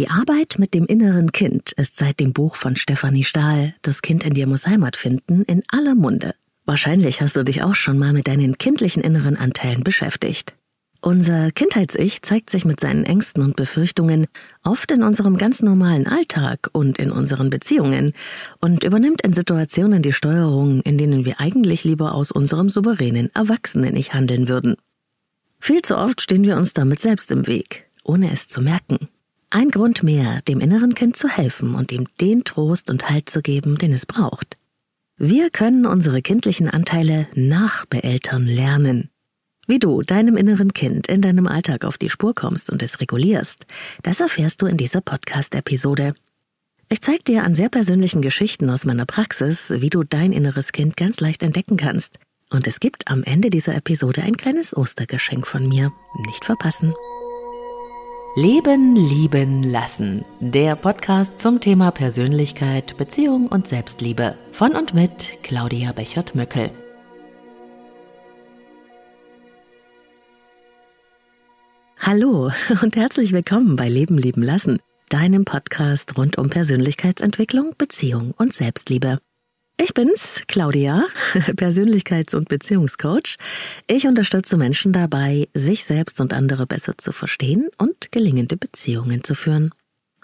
Die Arbeit mit dem inneren Kind ist seit dem Buch von Stefanie Stahl, Das Kind in dir muss Heimat finden, in aller Munde. Wahrscheinlich hast du dich auch schon mal mit deinen kindlichen inneren Anteilen beschäftigt. Unser Kindheits-Ich zeigt sich mit seinen Ängsten und Befürchtungen oft in unserem ganz normalen Alltag und in unseren Beziehungen und übernimmt in Situationen die Steuerung, in denen wir eigentlich lieber aus unserem souveränen Erwachsenen-Ich handeln würden. Viel zu oft stehen wir uns damit selbst im Weg, ohne es zu merken. Ein Grund mehr, dem inneren Kind zu helfen und ihm den Trost und Halt zu geben, den es braucht. Wir können unsere kindlichen Anteile nachbeeltern lernen. Wie du deinem inneren Kind in deinem Alltag auf die Spur kommst und es regulierst, das erfährst du in dieser Podcast-Episode. Ich zeige dir an sehr persönlichen Geschichten aus meiner Praxis, wie du dein inneres Kind ganz leicht entdecken kannst. Und es gibt am Ende dieser Episode ein kleines Ostergeschenk von mir. Nicht verpassen. Leben, lieben, lassen. Der Podcast zum Thema Persönlichkeit, Beziehung und Selbstliebe. Von und mit Claudia Bechert-Möckel. Hallo und herzlich willkommen bei Leben lieben lassen, deinem Podcast rund um Persönlichkeitsentwicklung, Beziehung und Selbstliebe. Ich bin's, Claudia, Persönlichkeits- und Beziehungscoach. Ich unterstütze Menschen dabei, sich selbst und andere besser zu verstehen und gelingende Beziehungen zu führen.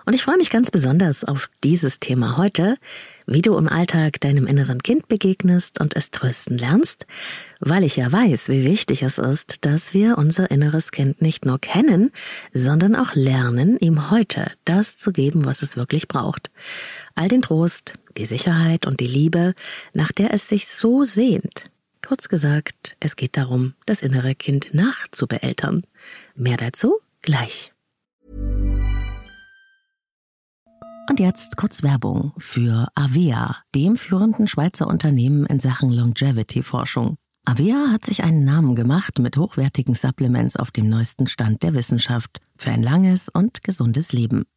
Und ich freue mich ganz besonders auf dieses Thema heute, wie du im Alltag deinem inneren Kind begegnest und es trösten lernst, weil ich ja weiß, wie wichtig es ist, dass wir unser inneres Kind nicht nur kennen, sondern auch lernen, ihm heute das zu geben, was es wirklich braucht. All den Trost, die Sicherheit und die Liebe, nach der es sich so sehnt. Kurz gesagt, es geht darum, das innere Kind nachzubeeltern. Mehr dazu gleich. Und jetzt kurz Werbung für Avea, dem führenden Schweizer Unternehmen in Sachen Longevity-Forschung. Avea hat sich einen Namen gemacht mit hochwertigen Supplements auf dem neuesten Stand der Wissenschaft für ein langes und gesundes Leben.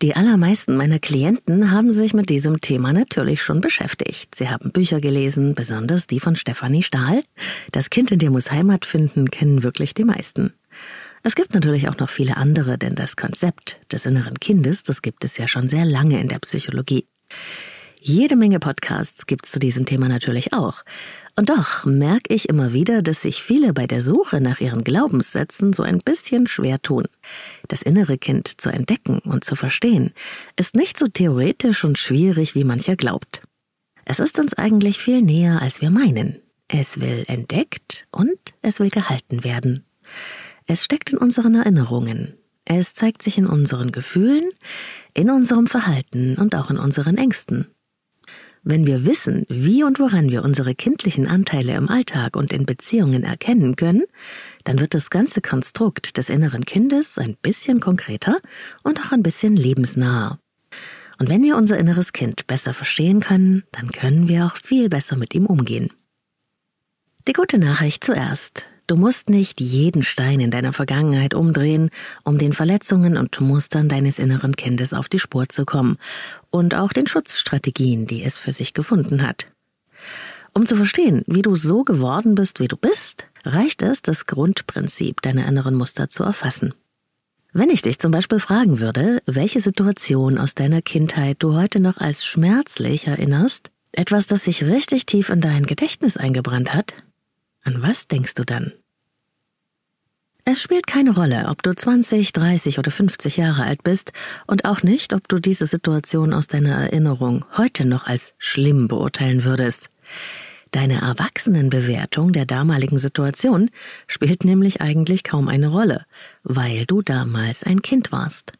Die allermeisten meiner Klienten haben sich mit diesem Thema natürlich schon beschäftigt. Sie haben Bücher gelesen, besonders die von Stefanie Stahl. Das Kind in dir muss Heimat finden, kennen wirklich die meisten. Es gibt natürlich auch noch viele andere, denn das Konzept des inneren Kindes, das gibt es ja schon sehr lange in der Psychologie. Jede Menge Podcasts gibt es zu diesem Thema natürlich auch. Und doch merke ich immer wieder, dass sich viele bei der Suche nach ihren Glaubenssätzen so ein bisschen schwer tun. Das innere Kind zu entdecken und zu verstehen, ist nicht so theoretisch und schwierig, wie mancher glaubt. Es ist uns eigentlich viel näher, als wir meinen. Es will entdeckt und es will gehalten werden. Es steckt in unseren Erinnerungen. Es zeigt sich in unseren Gefühlen, in unserem Verhalten und auch in unseren Ängsten. Wenn wir wissen, wie und woran wir unsere kindlichen Anteile im Alltag und in Beziehungen erkennen können, dann wird das ganze Konstrukt des inneren Kindes ein bisschen konkreter und auch ein bisschen lebensnaher. Und wenn wir unser inneres Kind besser verstehen können, dann können wir auch viel besser mit ihm umgehen. Die gute Nachricht zuerst. Du musst nicht jeden Stein in deiner Vergangenheit umdrehen, um den Verletzungen und Mustern deines inneren Kindes auf die Spur zu kommen und auch den Schutzstrategien, die es für sich gefunden hat. Um zu verstehen, wie du so geworden bist, wie du bist, reicht es, das Grundprinzip deiner inneren Muster zu erfassen. Wenn ich dich zum Beispiel fragen würde, welche Situation aus deiner Kindheit du heute noch als schmerzlich erinnerst, etwas, das sich richtig tief in dein Gedächtnis eingebrannt hat, an was denkst du dann? Es spielt keine Rolle, ob du 20, 30 oder 50 Jahre alt bist und auch nicht, ob du diese Situation aus deiner Erinnerung heute noch als schlimm beurteilen würdest. Deine Erwachsenenbewertung der damaligen Situation spielt nämlich eigentlich kaum eine Rolle, weil du damals ein Kind warst.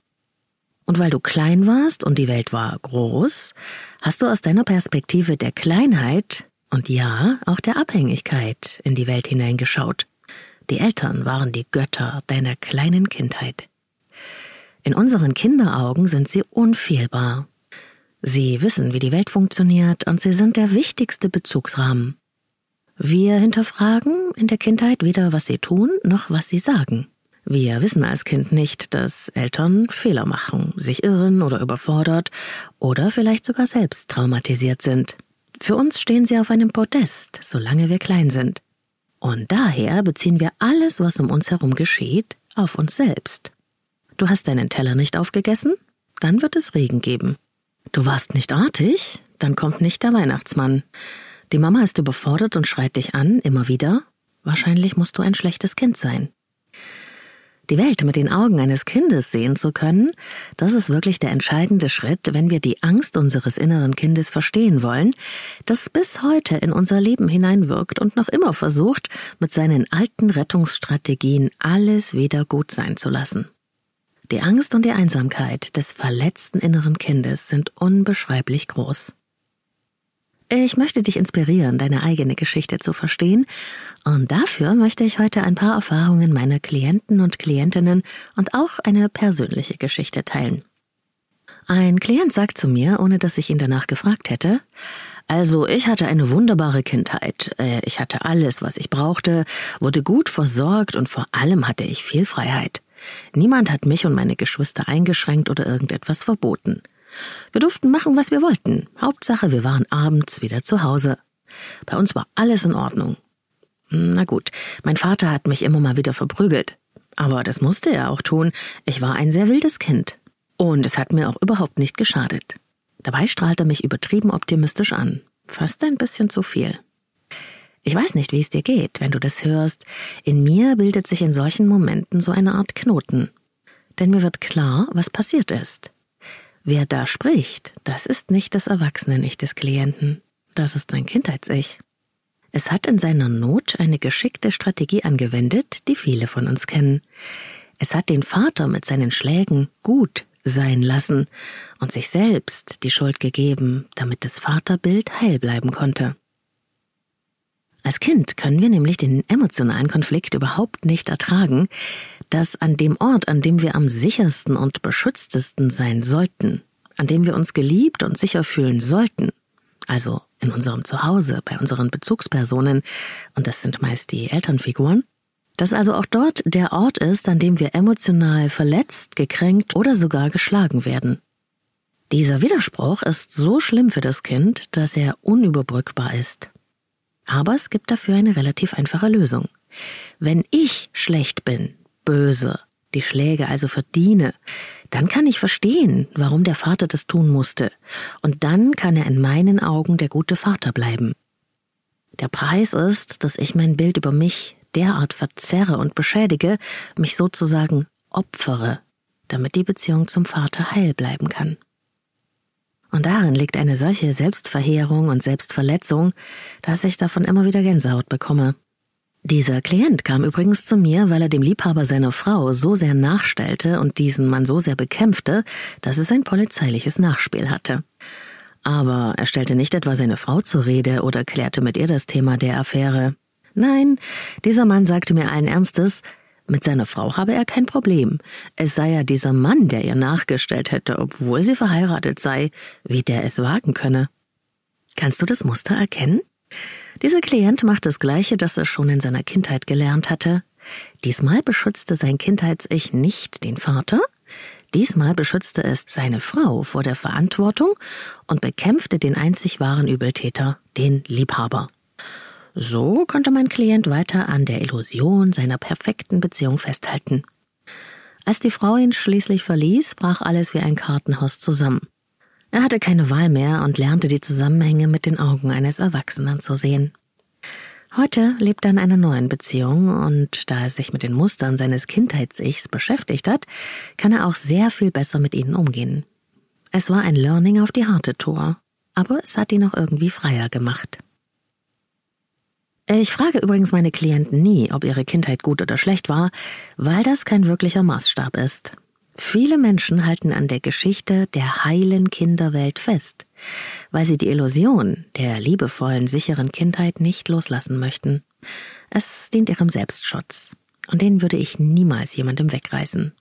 Und weil du klein warst und die Welt war groß, hast du aus deiner Perspektive der Kleinheit und ja, auch der Abhängigkeit in die Welt hineingeschaut. Die Eltern waren die Götter deiner kleinen Kindheit. In unseren Kinderaugen sind sie unfehlbar, Sie wissen, wie die Welt funktioniert und sie sind der wichtigste Bezugsrahmen. Wir hinterfragen in der Kindheit weder, was sie tun, noch was sie sagen. Wir wissen als Kind nicht, dass Eltern Fehler machen, sich irren oder überfordert oder vielleicht sogar selbst traumatisiert sind. Für uns stehen sie auf einem Podest, solange wir klein sind. Und daher beziehen wir alles, was um uns herum geschieht, auf uns selbst. Du hast deinen Teller nicht aufgegessen? Dann wird es Regen geben. Du warst nicht artig? Dann kommt nicht der Weihnachtsmann. Die Mama ist überfordert und schreit dich an, immer wieder. Wahrscheinlich musst du ein schlechtes Kind sein. Die Welt mit den Augen eines Kindes sehen zu können, das ist wirklich der entscheidende Schritt, wenn wir die Angst unseres inneren Kindes verstehen wollen, das bis heute in unser Leben hineinwirkt und noch immer versucht, mit seinen alten Rettungsstrategien alles wieder gut sein zu lassen. Die Angst und die Einsamkeit des verletzten inneren Kindes sind unbeschreiblich groß. Ich möchte dich inspirieren, deine eigene Geschichte zu verstehen, und dafür möchte ich heute ein paar Erfahrungen meiner Klienten und Klientinnen und auch eine persönliche Geschichte teilen. Ein Klient sagt zu mir, ohne dass ich ihn danach gefragt hätte, also ich hatte eine wunderbare Kindheit. Äh, ich hatte alles, was ich brauchte, wurde gut versorgt und vor allem hatte ich viel Freiheit. Niemand hat mich und meine Geschwister eingeschränkt oder irgendetwas verboten. Wir durften machen, was wir wollten. Hauptsache, wir waren abends wieder zu Hause. Bei uns war alles in Ordnung. Na gut, mein Vater hat mich immer mal wieder verprügelt. Aber das musste er auch tun. Ich war ein sehr wildes Kind. Und es hat mir auch überhaupt nicht geschadet. Dabei strahlt er mich übertrieben optimistisch an. Fast ein bisschen zu viel. Ich weiß nicht, wie es dir geht, wenn du das hörst. In mir bildet sich in solchen Momenten so eine Art Knoten. Denn mir wird klar, was passiert ist. Wer da spricht, das ist nicht das Erwachsene-Ich des Klienten. Das ist sein Kindheits-Ich. Es hat in seiner Not eine geschickte Strategie angewendet, die viele von uns kennen. Es hat den Vater mit seinen Schlägen gut sein lassen und sich selbst die Schuld gegeben, damit das Vaterbild heil bleiben konnte. Als Kind können wir nämlich den emotionalen Konflikt überhaupt nicht ertragen, dass an dem Ort, an dem wir am sichersten und beschütztesten sein sollten, an dem wir uns geliebt und sicher fühlen sollten, also in unserem Zuhause, bei unseren Bezugspersonen, und das sind meist die Elternfiguren, dass also auch dort der Ort ist, an dem wir emotional verletzt, gekränkt oder sogar geschlagen werden. Dieser Widerspruch ist so schlimm für das Kind, dass er unüberbrückbar ist. Aber es gibt dafür eine relativ einfache Lösung. Wenn ich schlecht bin, böse, die Schläge also verdiene, dann kann ich verstehen, warum der Vater das tun musste, und dann kann er in meinen Augen der gute Vater bleiben. Der Preis ist, dass ich mein Bild über mich derart verzerre und beschädige, mich sozusagen opfere, damit die Beziehung zum Vater heil bleiben kann. Und darin liegt eine solche Selbstverheerung und Selbstverletzung, dass ich davon immer wieder Gänsehaut bekomme. Dieser Klient kam übrigens zu mir, weil er dem Liebhaber seiner Frau so sehr nachstellte und diesen Mann so sehr bekämpfte, dass es ein polizeiliches Nachspiel hatte. Aber er stellte nicht etwa seine Frau zur Rede oder klärte mit ihr das Thema der Affäre. Nein, dieser Mann sagte mir allen Ernstes, mit seiner Frau habe er kein Problem. Es sei ja dieser Mann, der ihr nachgestellt hätte, obwohl sie verheiratet sei, wie der es wagen könne. Kannst du das Muster erkennen? Dieser Klient macht das Gleiche, das er schon in seiner Kindheit gelernt hatte. Diesmal beschützte sein Kindheits-Ich nicht den Vater, diesmal beschützte es seine Frau vor der Verantwortung und bekämpfte den einzig wahren Übeltäter, den Liebhaber. So konnte mein Klient weiter an der Illusion seiner perfekten Beziehung festhalten. Als die Frau ihn schließlich verließ, brach alles wie ein Kartenhaus zusammen. Er hatte keine Wahl mehr und lernte die Zusammenhänge mit den Augen eines Erwachsenen zu sehen. Heute lebt er in einer neuen Beziehung und da er sich mit den Mustern seines Kindheitsichs beschäftigt hat, kann er auch sehr viel besser mit ihnen umgehen. Es war ein Learning auf die harte Tour, aber es hat ihn auch irgendwie freier gemacht. Ich frage übrigens meine Klienten nie, ob ihre Kindheit gut oder schlecht war, weil das kein wirklicher Maßstab ist. Viele Menschen halten an der Geschichte der heilen Kinderwelt fest, weil sie die Illusion der liebevollen, sicheren Kindheit nicht loslassen möchten. Es dient ihrem Selbstschutz, und den würde ich niemals jemandem wegreißen.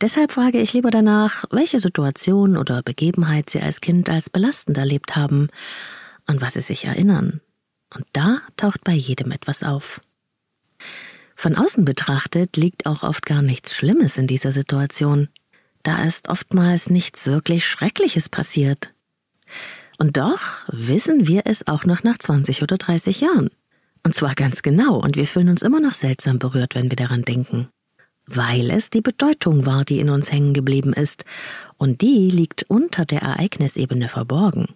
Deshalb frage ich lieber danach, welche Situation oder Begebenheit Sie als Kind als belastend erlebt haben, an was Sie sich erinnern. Und da taucht bei jedem etwas auf. Von außen betrachtet liegt auch oft gar nichts Schlimmes in dieser Situation. Da ist oftmals nichts wirklich Schreckliches passiert. Und doch wissen wir es auch noch nach 20 oder 30 Jahren. Und zwar ganz genau, und wir fühlen uns immer noch seltsam berührt, wenn wir daran denken. Weil es die Bedeutung war, die in uns hängen geblieben ist, und die liegt unter der Ereignisebene verborgen.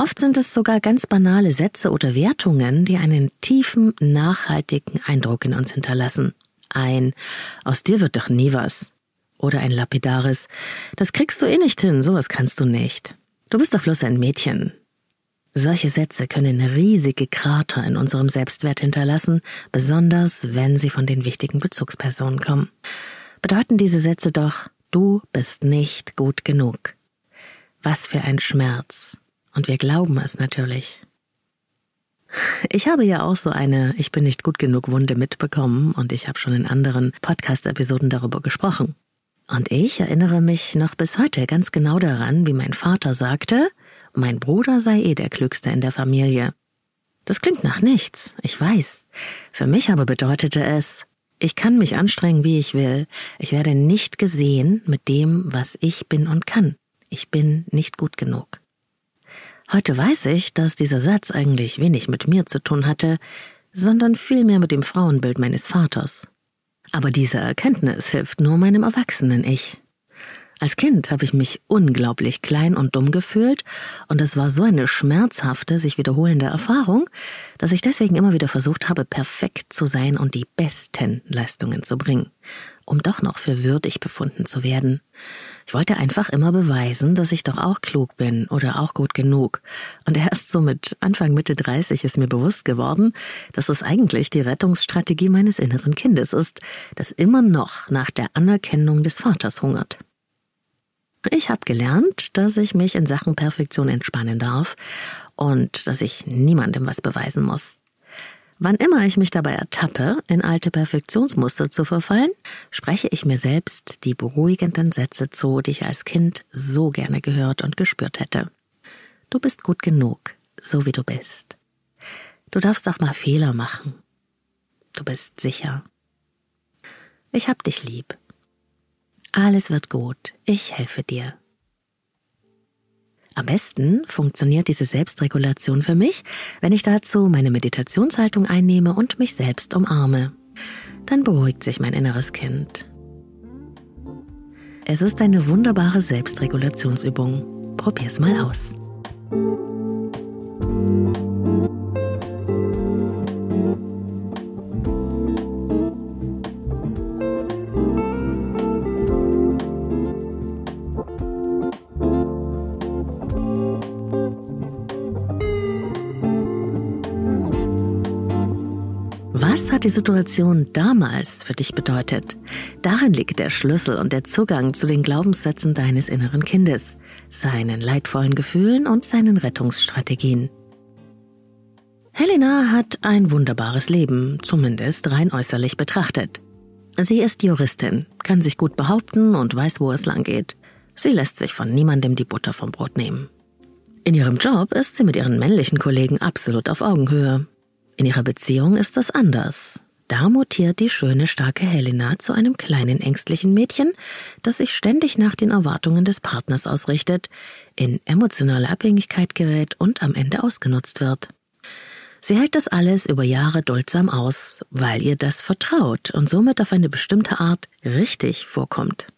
Oft sind es sogar ganz banale Sätze oder Wertungen, die einen tiefen, nachhaltigen Eindruck in uns hinterlassen. Ein Aus dir wird doch nie was. Oder ein lapidares Das kriegst du eh nicht hin, sowas kannst du nicht. Du bist doch bloß ein Mädchen. Solche Sätze können riesige Krater in unserem Selbstwert hinterlassen, besonders wenn sie von den wichtigen Bezugspersonen kommen. Bedeuten diese Sätze doch, du bist nicht gut genug. Was für ein Schmerz, und wir glauben es natürlich. Ich habe ja auch so eine Ich bin nicht gut genug Wunde mitbekommen und ich habe schon in anderen Podcast-Episoden darüber gesprochen. Und ich erinnere mich noch bis heute ganz genau daran, wie mein Vater sagte, mein Bruder sei eh der Klügste in der Familie. Das klingt nach nichts, ich weiß. Für mich aber bedeutete es, ich kann mich anstrengen, wie ich will. Ich werde nicht gesehen mit dem, was ich bin und kann. Ich bin nicht gut genug. Heute weiß ich, dass dieser Satz eigentlich wenig mit mir zu tun hatte, sondern vielmehr mit dem Frauenbild meines Vaters. Aber diese Erkenntnis hilft nur meinem erwachsenen Ich. Als Kind habe ich mich unglaublich klein und dumm gefühlt, und es war so eine schmerzhafte, sich wiederholende Erfahrung, dass ich deswegen immer wieder versucht habe, perfekt zu sein und die besten Leistungen zu bringen, um doch noch für würdig befunden zu werden. Ich wollte einfach immer beweisen, dass ich doch auch klug bin oder auch gut genug. Und erst so mit Anfang Mitte 30 ist mir bewusst geworden, dass es eigentlich die Rettungsstrategie meines inneren Kindes ist, das immer noch nach der Anerkennung des Vaters hungert. Ich habe gelernt, dass ich mich in Sachen Perfektion entspannen darf und dass ich niemandem was beweisen muss. Wann immer ich mich dabei ertappe, in alte Perfektionsmuster zu verfallen, spreche ich mir selbst die beruhigenden Sätze zu, die ich als Kind so gerne gehört und gespürt hätte. Du bist gut genug, so wie du bist. Du darfst auch mal Fehler machen. Du bist sicher. Ich hab dich lieb. Alles wird gut. Ich helfe dir. Am besten funktioniert diese Selbstregulation für mich, wenn ich dazu meine Meditationshaltung einnehme und mich selbst umarme. Dann beruhigt sich mein inneres Kind. Es ist eine wunderbare Selbstregulationsübung. Probier's mal aus. Die Situation damals für dich bedeutet? Darin liegt der Schlüssel und der Zugang zu den Glaubenssätzen deines inneren Kindes, seinen leidvollen Gefühlen und seinen Rettungsstrategien. Helena hat ein wunderbares Leben, zumindest rein äußerlich betrachtet. Sie ist Juristin, kann sich gut behaupten und weiß, wo es lang geht. Sie lässt sich von niemandem die Butter vom Brot nehmen. In ihrem Job ist sie mit ihren männlichen Kollegen absolut auf Augenhöhe. In ihrer Beziehung ist das anders. Da mutiert die schöne, starke Helena zu einem kleinen, ängstlichen Mädchen, das sich ständig nach den Erwartungen des Partners ausrichtet, in emotionale Abhängigkeit gerät und am Ende ausgenutzt wird. Sie hält das alles über Jahre duldsam aus, weil ihr das vertraut und somit auf eine bestimmte Art richtig vorkommt.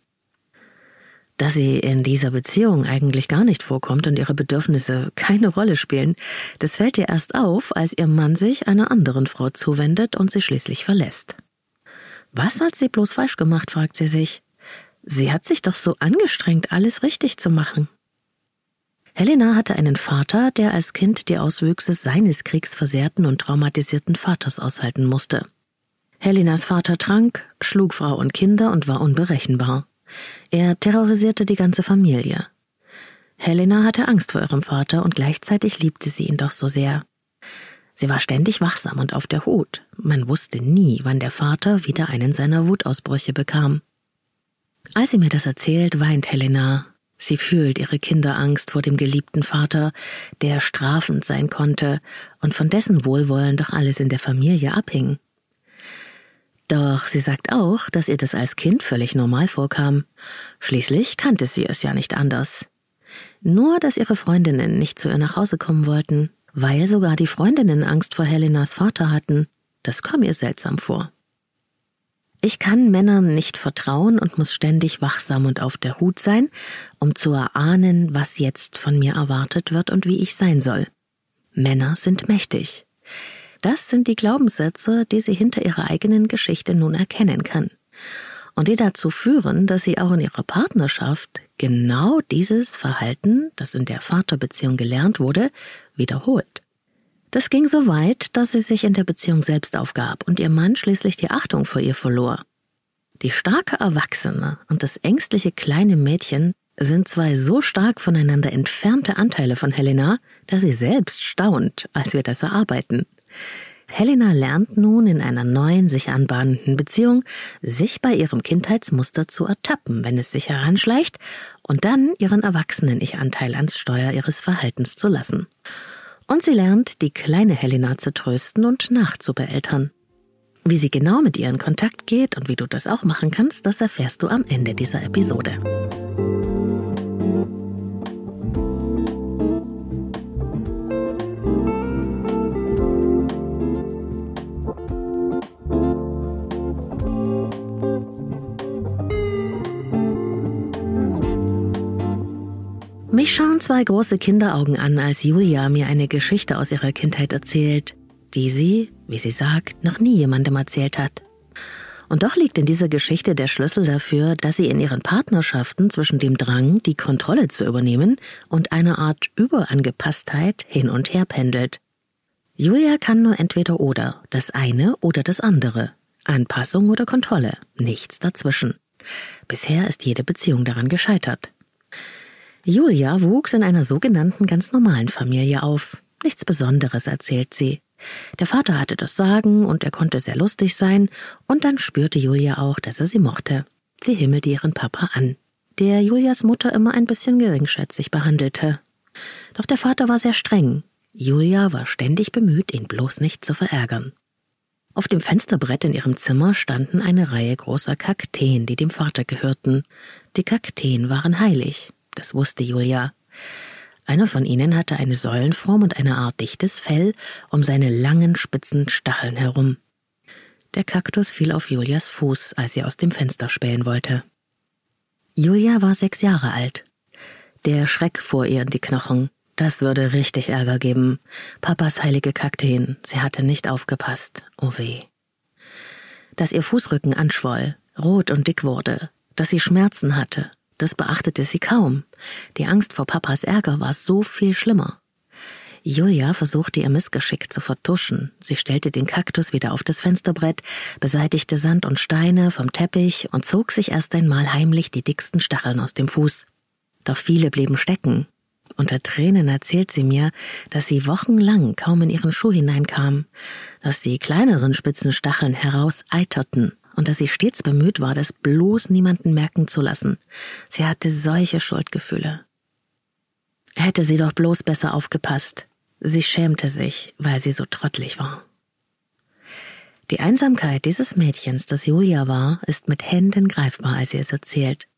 Dass sie in dieser Beziehung eigentlich gar nicht vorkommt und ihre Bedürfnisse keine Rolle spielen, das fällt ihr erst auf, als ihr Mann sich einer anderen Frau zuwendet und sie schließlich verlässt. Was hat sie bloß falsch gemacht, fragt sie sich. Sie hat sich doch so angestrengt, alles richtig zu machen. Helena hatte einen Vater, der als Kind die Auswüchse seines kriegsversehrten und traumatisierten Vaters aushalten musste. Helenas Vater trank, schlug Frau und Kinder und war unberechenbar. Er terrorisierte die ganze Familie. Helena hatte Angst vor ihrem Vater und gleichzeitig liebte sie ihn doch so sehr. Sie war ständig wachsam und auf der Hut. Man wusste nie, wann der Vater wieder einen seiner Wutausbrüche bekam. Als sie mir das erzählt, weint Helena. Sie fühlt ihre Kinderangst vor dem geliebten Vater, der strafend sein konnte und von dessen Wohlwollen doch alles in der Familie abhing. Doch sie sagt auch, dass ihr das als Kind völlig normal vorkam. Schließlich kannte sie es ja nicht anders. Nur, dass ihre Freundinnen nicht zu ihr nach Hause kommen wollten, weil sogar die Freundinnen Angst vor Helenas Vater hatten, das kam ihr seltsam vor. Ich kann Männern nicht vertrauen und muss ständig wachsam und auf der Hut sein, um zu erahnen, was jetzt von mir erwartet wird und wie ich sein soll. Männer sind mächtig. Das sind die Glaubenssätze, die sie hinter ihrer eigenen Geschichte nun erkennen kann. Und die dazu führen, dass sie auch in ihrer Partnerschaft genau dieses Verhalten, das in der Vaterbeziehung gelernt wurde, wiederholt. Das ging so weit, dass sie sich in der Beziehung selbst aufgab und ihr Mann schließlich die Achtung vor ihr verlor. Die starke Erwachsene und das ängstliche kleine Mädchen sind zwei so stark voneinander entfernte Anteile von Helena, dass sie selbst staunt, als wir das erarbeiten. Helena lernt nun in einer neuen, sich anbahnenden Beziehung, sich bei ihrem Kindheitsmuster zu ertappen, wenn es sich heranschleicht, und dann ihren Erwachsenen-Ich-Anteil ans Steuer ihres Verhaltens zu lassen. Und sie lernt, die kleine Helena zu trösten und nachzubeeltern. Wie sie genau mit ihr in Kontakt geht und wie du das auch machen kannst, das erfährst du am Ende dieser Episode. Mich schauen zwei große Kinderaugen an, als Julia mir eine Geschichte aus ihrer Kindheit erzählt, die sie, wie sie sagt, noch nie jemandem erzählt hat. Und doch liegt in dieser Geschichte der Schlüssel dafür, dass sie in ihren Partnerschaften zwischen dem Drang, die Kontrolle zu übernehmen, und einer Art Überangepasstheit hin und her pendelt. Julia kann nur entweder oder, das eine oder das andere. Anpassung oder Kontrolle, nichts dazwischen. Bisher ist jede Beziehung daran gescheitert. Julia wuchs in einer sogenannten ganz normalen Familie auf. Nichts Besonderes, erzählt sie. Der Vater hatte das Sagen und er konnte sehr lustig sein, und dann spürte Julia auch, dass er sie mochte. Sie himmelte ihren Papa an, der Julias Mutter immer ein bisschen geringschätzig behandelte. Doch der Vater war sehr streng. Julia war ständig bemüht, ihn bloß nicht zu verärgern. Auf dem Fensterbrett in ihrem Zimmer standen eine Reihe großer Kakteen, die dem Vater gehörten. Die Kakteen waren heilig. Das wusste Julia. Einer von ihnen hatte eine Säulenform und eine Art dichtes Fell um seine langen, spitzen Stacheln herum. Der Kaktus fiel auf Julias Fuß, als sie aus dem Fenster spähen wollte. Julia war sechs Jahre alt. Der Schreck fuhr ihr in die Knochen. Das würde richtig Ärger geben. Papas heilige Kakteen. Sie hatte nicht aufgepasst. Oh weh. Dass ihr Fußrücken anschwoll, rot und dick wurde, dass sie Schmerzen hatte, das beachtete sie kaum. Die Angst vor Papas Ärger war so viel schlimmer. Julia versuchte ihr Missgeschick zu vertuschen. Sie stellte den Kaktus wieder auf das Fensterbrett, beseitigte Sand und Steine vom Teppich und zog sich erst einmal heimlich die dicksten Stacheln aus dem Fuß. Doch viele blieben stecken. Unter Tränen erzählt sie mir, dass sie wochenlang kaum in ihren Schuh hineinkam, dass die kleineren spitzen Stacheln herauseiterten und dass sie stets bemüht war, das bloß niemanden merken zu lassen. Sie hatte solche Schuldgefühle. Hätte sie doch bloß besser aufgepasst. Sie schämte sich, weil sie so trottelig war. Die Einsamkeit dieses Mädchens, das Julia war, ist mit Händen greifbar, als sie es erzählt.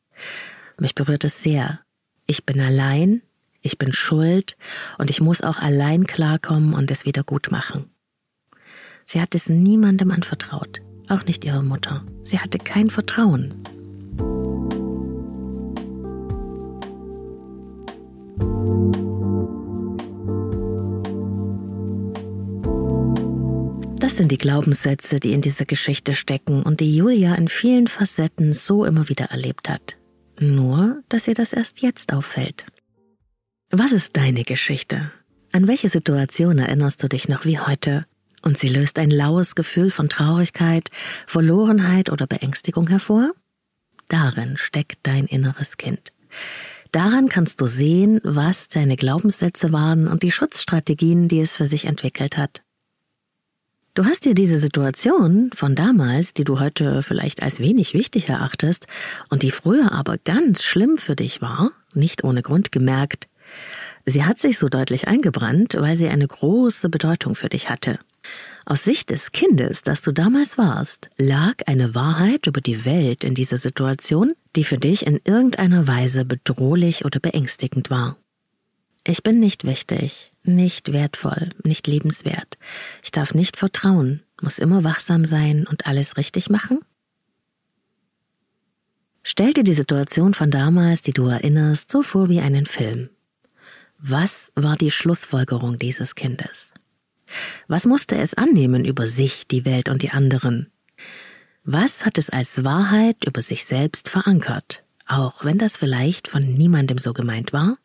Mich berührt es sehr. Ich bin allein, ich bin schuld und ich muss auch allein klarkommen und es wieder gut machen. Sie hat es niemandem anvertraut, auch nicht ihrer Mutter. Sie hatte kein Vertrauen. Das sind die Glaubenssätze, die in dieser Geschichte stecken und die Julia in vielen Facetten so immer wieder erlebt hat. Nur, dass ihr das erst jetzt auffällt. Was ist deine Geschichte? An welche Situation erinnerst du dich noch wie heute? Und sie löst ein laues Gefühl von Traurigkeit, Verlorenheit oder Beängstigung hervor? Darin steckt dein inneres Kind. Daran kannst du sehen, was deine Glaubenssätze waren und die Schutzstrategien, die es für sich entwickelt hat. Du hast dir diese Situation von damals, die du heute vielleicht als wenig wichtig erachtest und die früher aber ganz schlimm für dich war, nicht ohne Grund gemerkt. Sie hat sich so deutlich eingebrannt, weil sie eine große Bedeutung für dich hatte. Aus Sicht des Kindes, das du damals warst, lag eine Wahrheit über die Welt in dieser Situation, die für dich in irgendeiner Weise bedrohlich oder beängstigend war. Ich bin nicht wichtig, nicht wertvoll, nicht liebenswert. Ich darf nicht vertrauen, muss immer wachsam sein und alles richtig machen? Stell dir die Situation von damals, die du erinnerst, so vor wie einen Film. Was war die Schlussfolgerung dieses Kindes? Was musste es annehmen über sich, die Welt und die anderen? Was hat es als Wahrheit über sich selbst verankert, auch wenn das vielleicht von niemandem so gemeint war?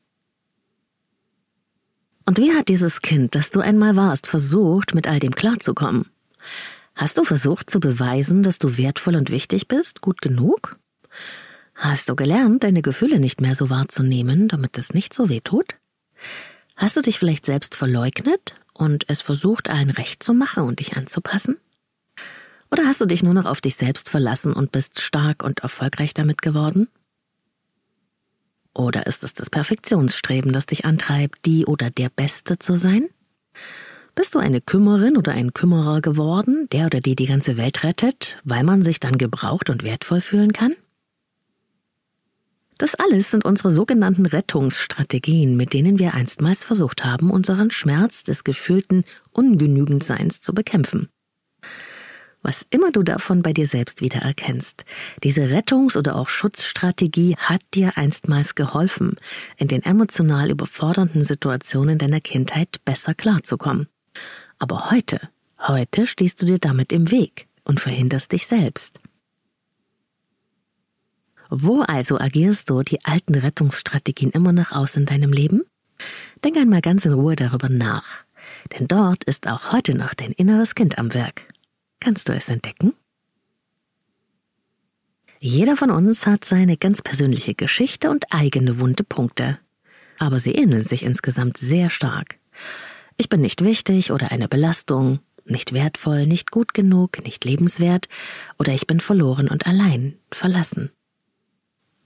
Und wie hat dieses Kind, das du einmal warst, versucht, mit all dem klarzukommen? Hast du versucht zu beweisen, dass du wertvoll und wichtig bist, gut genug? Hast du gelernt, deine Gefühle nicht mehr so wahrzunehmen, damit es nicht so weh tut? Hast du dich vielleicht selbst verleugnet und es versucht, allen recht zu machen und dich anzupassen? Oder hast du dich nur noch auf dich selbst verlassen und bist stark und erfolgreich damit geworden? Oder ist es das Perfektionsstreben, das dich antreibt, die oder der Beste zu sein? Bist du eine Kümmerin oder ein Kümmerer geworden, der oder die die ganze Welt rettet, weil man sich dann gebraucht und wertvoll fühlen kann? Das alles sind unsere sogenannten Rettungsstrategien, mit denen wir einstmals versucht haben, unseren Schmerz des gefühlten Ungenügendseins zu bekämpfen was immer du davon bei dir selbst wieder erkennst. Diese Rettungs- oder auch Schutzstrategie hat dir einstmals geholfen, in den emotional überfordernden Situationen deiner Kindheit besser klarzukommen. Aber heute, heute stehst du dir damit im Weg und verhinderst dich selbst. Wo also agierst du die alten Rettungsstrategien immer noch aus in deinem Leben? Denk einmal ganz in Ruhe darüber nach, denn dort ist auch heute noch dein inneres Kind am Werk. Kannst du es entdecken? Jeder von uns hat seine ganz persönliche Geschichte und eigene wunde Punkte. Aber sie ähneln sich insgesamt sehr stark. Ich bin nicht wichtig oder eine Belastung, nicht wertvoll, nicht gut genug, nicht lebenswert oder ich bin verloren und allein, verlassen.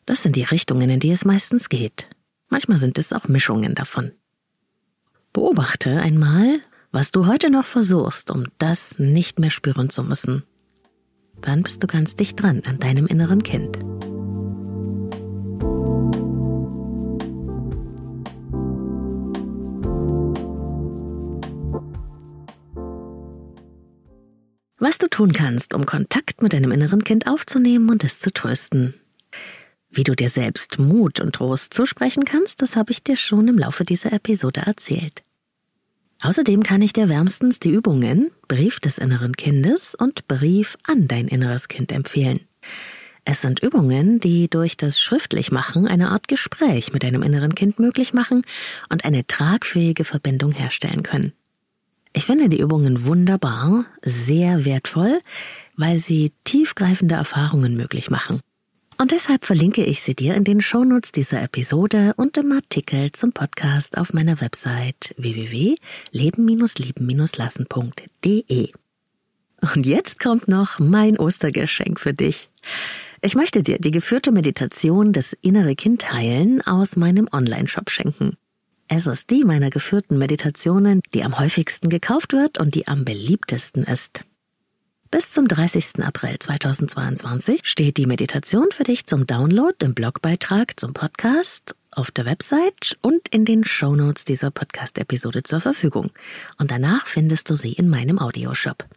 Das sind die Richtungen, in die es meistens geht. Manchmal sind es auch Mischungen davon. Beobachte einmal, was du heute noch versuchst, um das nicht mehr spüren zu müssen, dann bist du ganz dicht dran an deinem inneren Kind. Was du tun kannst, um Kontakt mit deinem inneren Kind aufzunehmen und es zu trösten. Wie du dir selbst Mut und Trost zusprechen kannst, das habe ich dir schon im Laufe dieser Episode erzählt. Außerdem kann ich dir wärmstens die Übungen Brief des inneren Kindes und Brief an dein inneres Kind empfehlen. Es sind Übungen, die durch das Schriftlichmachen eine Art Gespräch mit deinem inneren Kind möglich machen und eine tragfähige Verbindung herstellen können. Ich finde die Übungen wunderbar, sehr wertvoll, weil sie tiefgreifende Erfahrungen möglich machen. Und deshalb verlinke ich sie dir in den Shownotes dieser Episode und im Artikel zum Podcast auf meiner Website www.leben-lieben-lassen.de. Und jetzt kommt noch mein Ostergeschenk für dich. Ich möchte dir die geführte Meditation des innere Kind heilen aus meinem Online-Shop schenken. Es ist die meiner geführten Meditationen, die am häufigsten gekauft wird und die am beliebtesten ist. Bis zum 30. April 2022 steht die Meditation für dich zum Download im Blogbeitrag zum Podcast auf der Website und in den Shownotes dieser Podcast-Episode zur Verfügung. Und danach findest du sie in meinem Audioshop.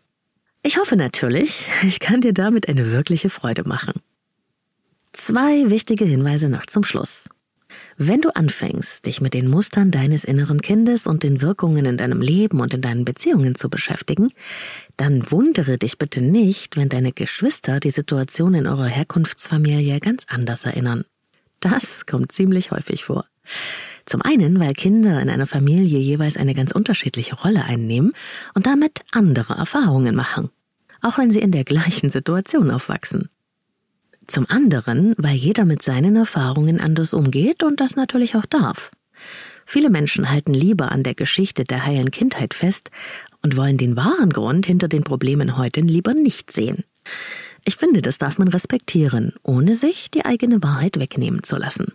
Ich hoffe natürlich, ich kann dir damit eine wirkliche Freude machen. Zwei wichtige Hinweise noch zum Schluss. Wenn du anfängst, dich mit den Mustern deines inneren Kindes und den Wirkungen in deinem Leben und in deinen Beziehungen zu beschäftigen, dann wundere dich bitte nicht, wenn deine Geschwister die Situation in eurer Herkunftsfamilie ganz anders erinnern. Das kommt ziemlich häufig vor. Zum einen, weil Kinder in einer Familie jeweils eine ganz unterschiedliche Rolle einnehmen und damit andere Erfahrungen machen, auch wenn sie in der gleichen Situation aufwachsen. Zum anderen, weil jeder mit seinen Erfahrungen anders umgeht und das natürlich auch darf. Viele Menschen halten lieber an der Geschichte der heilen Kindheit fest und wollen den wahren Grund hinter den Problemen heute lieber nicht sehen. Ich finde, das darf man respektieren, ohne sich die eigene Wahrheit wegnehmen zu lassen.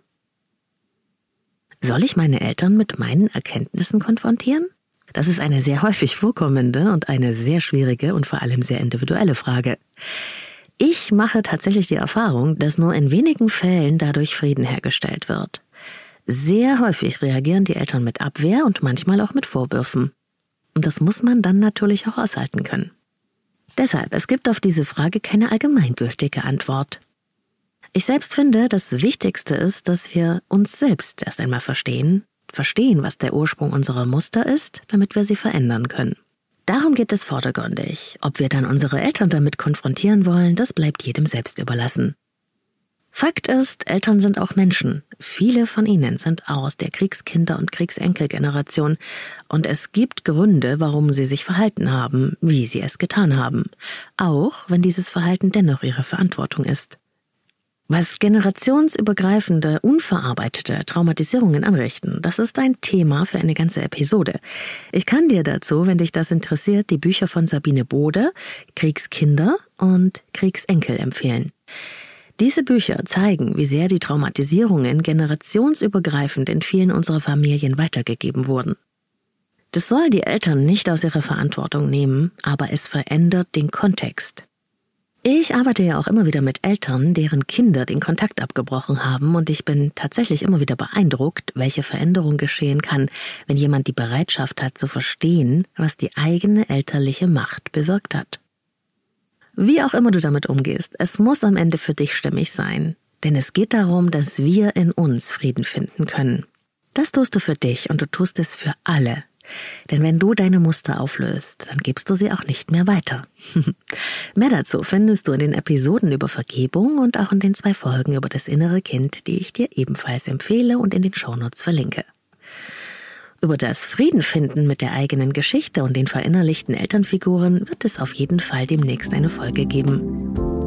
Soll ich meine Eltern mit meinen Erkenntnissen konfrontieren? Das ist eine sehr häufig vorkommende und eine sehr schwierige und vor allem sehr individuelle Frage. Ich mache tatsächlich die Erfahrung, dass nur in wenigen Fällen dadurch Frieden hergestellt wird. Sehr häufig reagieren die Eltern mit Abwehr und manchmal auch mit Vorwürfen. Und das muss man dann natürlich auch aushalten können. Deshalb, es gibt auf diese Frage keine allgemeingültige Antwort. Ich selbst finde, das Wichtigste ist, dass wir uns selbst erst einmal verstehen, verstehen, was der Ursprung unserer Muster ist, damit wir sie verändern können. Darum geht es vordergründig. Ob wir dann unsere Eltern damit konfrontieren wollen, das bleibt jedem selbst überlassen. Fakt ist, Eltern sind auch Menschen. Viele von ihnen sind aus der Kriegskinder- und Kriegsenkelgeneration und es gibt Gründe, warum sie sich verhalten haben, wie sie es getan haben, auch wenn dieses Verhalten dennoch ihre Verantwortung ist. Was generationsübergreifende, unverarbeitete Traumatisierungen anrichten, das ist ein Thema für eine ganze Episode. Ich kann dir dazu, wenn dich das interessiert, die Bücher von Sabine Bode, Kriegskinder und Kriegsenkel empfehlen. Diese Bücher zeigen, wie sehr die Traumatisierungen generationsübergreifend in vielen unserer Familien weitergegeben wurden. Das soll die Eltern nicht aus ihrer Verantwortung nehmen, aber es verändert den Kontext. Ich arbeite ja auch immer wieder mit Eltern, deren Kinder den Kontakt abgebrochen haben, und ich bin tatsächlich immer wieder beeindruckt, welche Veränderung geschehen kann, wenn jemand die Bereitschaft hat zu verstehen, was die eigene elterliche Macht bewirkt hat. Wie auch immer du damit umgehst, es muss am Ende für dich stimmig sein, denn es geht darum, dass wir in uns Frieden finden können. Das tust du für dich und du tust es für alle, denn wenn du deine Muster auflöst, dann gibst du sie auch nicht mehr weiter. mehr dazu findest du in den Episoden über Vergebung und auch in den zwei Folgen über das innere Kind, die ich dir ebenfalls empfehle und in den Shownotes verlinke. Über das Friedenfinden mit der eigenen Geschichte und den verinnerlichten Elternfiguren wird es auf jeden Fall demnächst eine Folge geben.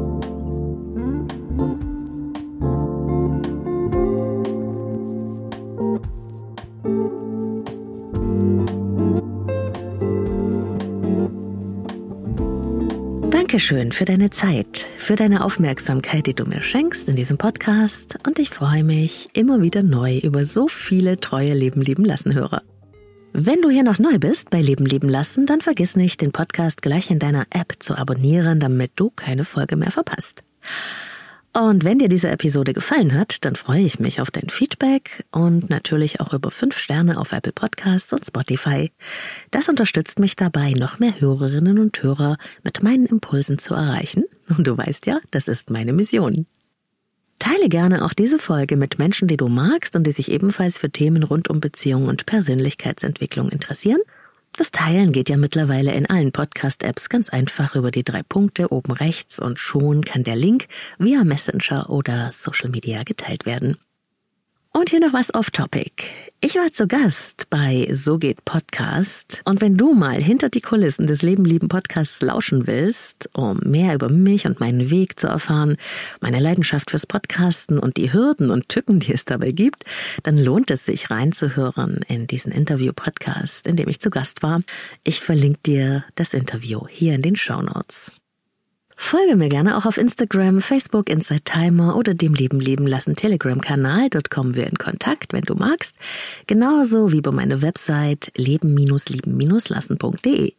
Dankeschön für deine Zeit, für deine Aufmerksamkeit, die du mir schenkst in diesem Podcast und ich freue mich immer wieder neu über so viele treue Leben lieben lassen Hörer. Wenn du hier noch neu bist bei Leben lieben lassen, dann vergiss nicht, den Podcast gleich in deiner App zu abonnieren, damit du keine Folge mehr verpasst. Und wenn dir diese Episode gefallen hat, dann freue ich mich auf dein Feedback und natürlich auch über fünf Sterne auf Apple Podcasts und Spotify. Das unterstützt mich dabei, noch mehr Hörerinnen und Hörer mit meinen Impulsen zu erreichen. Und du weißt ja, das ist meine Mission. Teile gerne auch diese Folge mit Menschen, die du magst und die sich ebenfalls für Themen rund um Beziehung und Persönlichkeitsentwicklung interessieren das Teilen geht ja mittlerweile in allen Podcast-Apps ganz einfach über die drei Punkte oben rechts und schon kann der Link via Messenger oder Social Media geteilt werden. Und hier noch was off-topic. Ich war zu Gast bei So geht Podcast. Und wenn du mal hinter die Kulissen des Leben lieben Podcasts lauschen willst, um mehr über mich und meinen Weg zu erfahren, meine Leidenschaft fürs Podcasten und die Hürden und Tücken, die es dabei gibt, dann lohnt es sich reinzuhören in diesen Interview-Podcast, in dem ich zu Gast war. Ich verlinke dir das Interview hier in den Show Notes. Folge mir gerne auch auf Instagram, Facebook, Inside Timer oder dem Leben leben lassen Telegram-Kanal. Dort kommen wir in Kontakt, wenn du magst. Genauso wie bei meiner Website leben-lieben-lassen.de.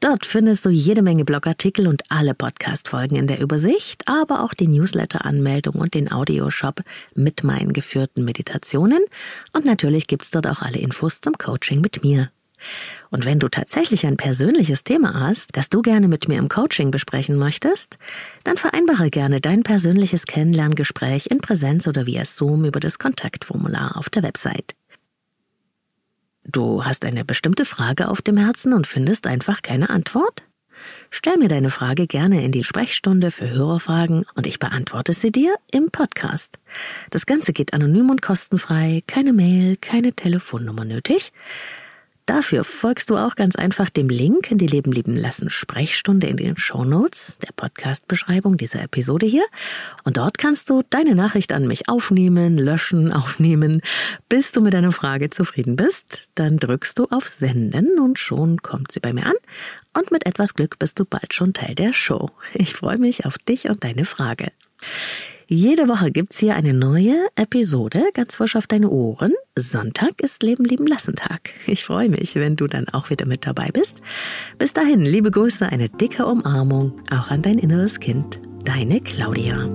Dort findest du jede Menge Blogartikel und alle Podcast-Folgen in der Übersicht, aber auch die Newsletter-Anmeldung und den Audioshop mit meinen geführten Meditationen. Und natürlich gibt's dort auch alle Infos zum Coaching mit mir. Und wenn du tatsächlich ein persönliches Thema hast, das du gerne mit mir im Coaching besprechen möchtest, dann vereinbare gerne dein persönliches Kennenlerngespräch in Präsenz oder via Zoom über das Kontaktformular auf der Website. Du hast eine bestimmte Frage auf dem Herzen und findest einfach keine Antwort? Stell mir deine Frage gerne in die Sprechstunde für Hörerfragen und ich beantworte sie dir im Podcast. Das Ganze geht anonym und kostenfrei, keine Mail, keine Telefonnummer nötig. Dafür folgst du auch ganz einfach dem Link in die Leben lieben lassen Sprechstunde in den Show Notes der Podcast-Beschreibung dieser Episode hier. Und dort kannst du deine Nachricht an mich aufnehmen, löschen, aufnehmen. Bis du mit deiner Frage zufrieden bist, dann drückst du auf Senden und schon kommt sie bei mir an. Und mit etwas Glück bist du bald schon Teil der Show. Ich freue mich auf dich und deine Frage. Jede Woche gibt's hier eine neue Episode, ganz frisch auf deine Ohren. Sonntag ist Leben lieben lassen Tag. Ich freue mich, wenn du dann auch wieder mit dabei bist. Bis dahin, liebe Grüße, eine dicke Umarmung, auch an dein inneres Kind. Deine Claudia.